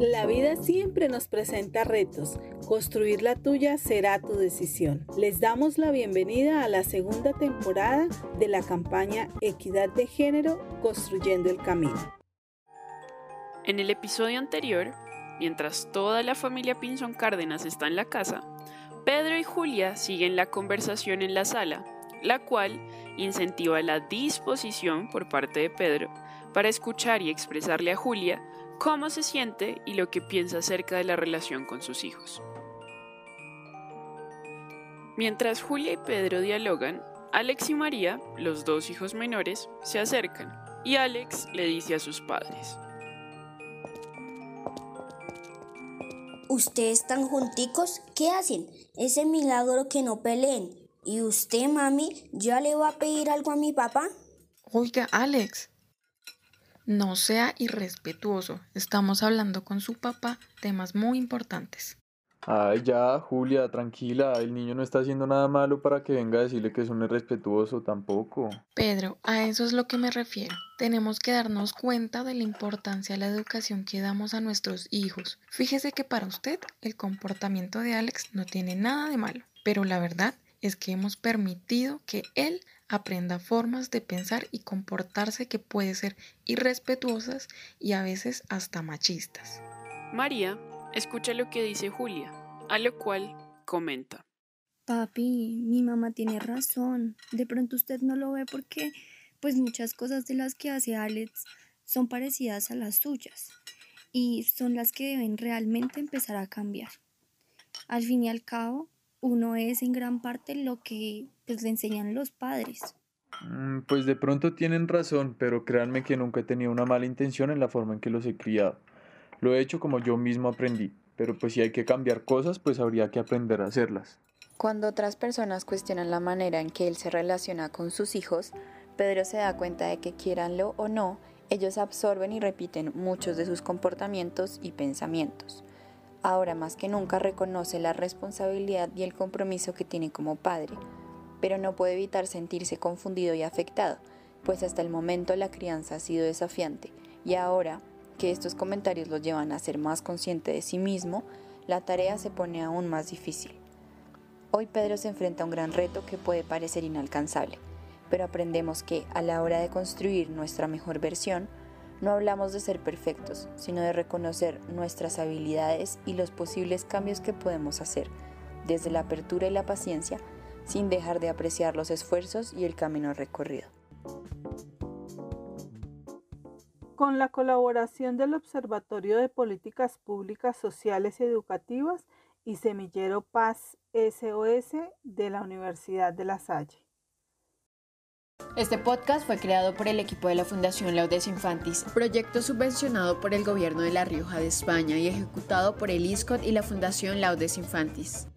La vida siempre nos presenta retos. Construir la tuya será tu decisión. Les damos la bienvenida a la segunda temporada de la campaña Equidad de Género Construyendo el Camino. En el episodio anterior, mientras toda la familia Pinzón Cárdenas está en la casa, Pedro y Julia siguen la conversación en la sala, la cual incentiva la disposición por parte de Pedro para escuchar y expresarle a Julia cómo se siente y lo que piensa acerca de la relación con sus hijos. Mientras Julia y Pedro dialogan, Alex y María, los dos hijos menores, se acercan y Alex le dice a sus padres. ¿Ustedes están junticos? ¿Qué hacen? Ese milagro que no peleen. ¿Y usted, mami, ya le va a pedir algo a mi papá? Oiga, Alex, no sea irrespetuoso. Estamos hablando con su papá temas muy importantes. Ay, ya, Julia, tranquila. El niño no está haciendo nada malo para que venga a decirle que es un irrespetuoso tampoco. Pedro, a eso es lo que me refiero. Tenemos que darnos cuenta de la importancia de la educación que damos a nuestros hijos. Fíjese que para usted el comportamiento de Alex no tiene nada de malo, pero la verdad es que hemos permitido que él aprenda formas de pensar y comportarse que pueden ser irrespetuosas y a veces hasta machistas. María escucha lo que dice Julia, a lo cual comenta. Papi, mi mamá tiene razón. De pronto usted no lo ve porque pues muchas cosas de las que hace Alex son parecidas a las suyas y son las que deben realmente empezar a cambiar. Al fin y al cabo, uno es en gran parte lo que pues, le enseñan los padres. Mm, pues de pronto tienen razón, pero créanme que nunca he tenido una mala intención en la forma en que los he criado. Lo he hecho como yo mismo aprendí, pero pues si hay que cambiar cosas, pues habría que aprender a hacerlas. Cuando otras personas cuestionan la manera en que él se relaciona con sus hijos, Pedro se da cuenta de que quieranlo o no, ellos absorben y repiten muchos de sus comportamientos y pensamientos ahora más que nunca reconoce la responsabilidad y el compromiso que tiene como padre, pero no puede evitar sentirse confundido y afectado, pues hasta el momento la crianza ha sido desafiante y ahora que estos comentarios lo llevan a ser más consciente de sí mismo, la tarea se pone aún más difícil. Hoy Pedro se enfrenta a un gran reto que puede parecer inalcanzable, pero aprendemos que a la hora de construir nuestra mejor versión, no hablamos de ser perfectos, sino de reconocer nuestras habilidades y los posibles cambios que podemos hacer, desde la apertura y la paciencia, sin dejar de apreciar los esfuerzos y el camino recorrido. Con la colaboración del Observatorio de Políticas Públicas Sociales y Educativas y Semillero Paz SOS de la Universidad de La Salle. Este podcast fue creado por el equipo de la Fundación Laudes Infantis, proyecto subvencionado por el Gobierno de La Rioja de España y ejecutado por el ISCOT y la Fundación Laudes Infantis.